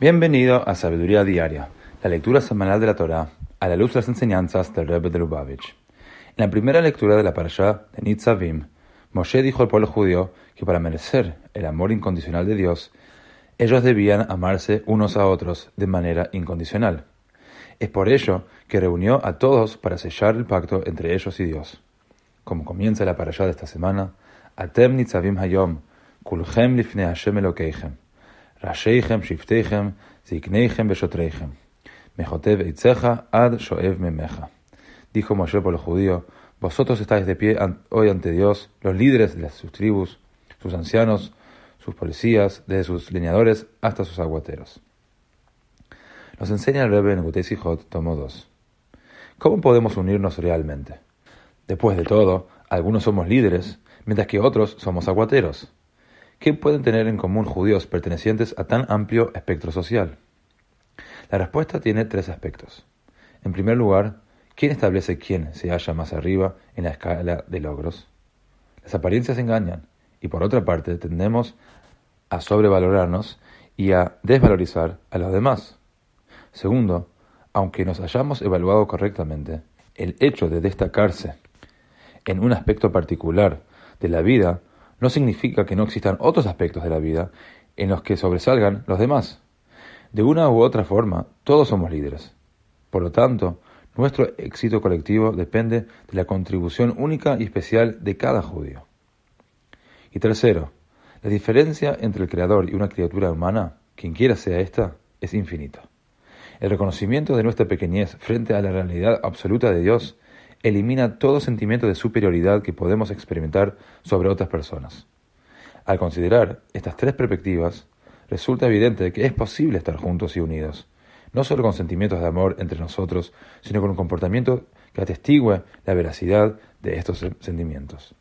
Bienvenido a Sabiduría Diaria, la lectura semanal de la Torá, a la luz de las enseñanzas del Rebbe de Lubavitch. En la primera lectura de la parashá de Nitzavim, Moshe dijo al pueblo judío que para merecer el amor incondicional de Dios, ellos debían amarse unos a otros de manera incondicional. Es por ello que reunió a todos para sellar el pacto entre ellos y Dios. Como comienza la parashá de esta semana, Atem Nitzavim Hayom, Kulchem lifnei Hashem Elokeichem. Rasheichem, Shiftechem, Zikneichem, Besotreichem. Mejotev Eitzeja, Ad Shoev Memeja. Dijo Moshe por los judíos, vosotros estáis de pie hoy ante Dios, los líderes de sus tribus, sus ancianos, sus policías, desde sus lineadores hasta sus aguateros. Nos enseña el Rebbe en Gutesijot, tomo 2. ¿Cómo podemos unirnos realmente? Después de todo, algunos somos líderes, mientras que otros somos aguateros. ¿Qué pueden tener en común judíos pertenecientes a tan amplio espectro social? La respuesta tiene tres aspectos. En primer lugar, ¿quién establece quién se halla más arriba en la escala de logros? Las apariencias engañan y por otra parte tendemos a sobrevalorarnos y a desvalorizar a los demás. Segundo, aunque nos hayamos evaluado correctamente, el hecho de destacarse en un aspecto particular de la vida no significa que no existan otros aspectos de la vida en los que sobresalgan los demás. De una u otra forma, todos somos líderes. Por lo tanto, nuestro éxito colectivo depende de la contribución única y especial de cada judío. Y tercero, la diferencia entre el Creador y una criatura humana, quien quiera sea esta, es infinita. El reconocimiento de nuestra pequeñez frente a la realidad absoluta de Dios elimina todo sentimiento de superioridad que podemos experimentar sobre otras personas. Al considerar estas tres perspectivas, resulta evidente que es posible estar juntos y unidos, no solo con sentimientos de amor entre nosotros, sino con un comportamiento que atestigue la veracidad de estos sentimientos.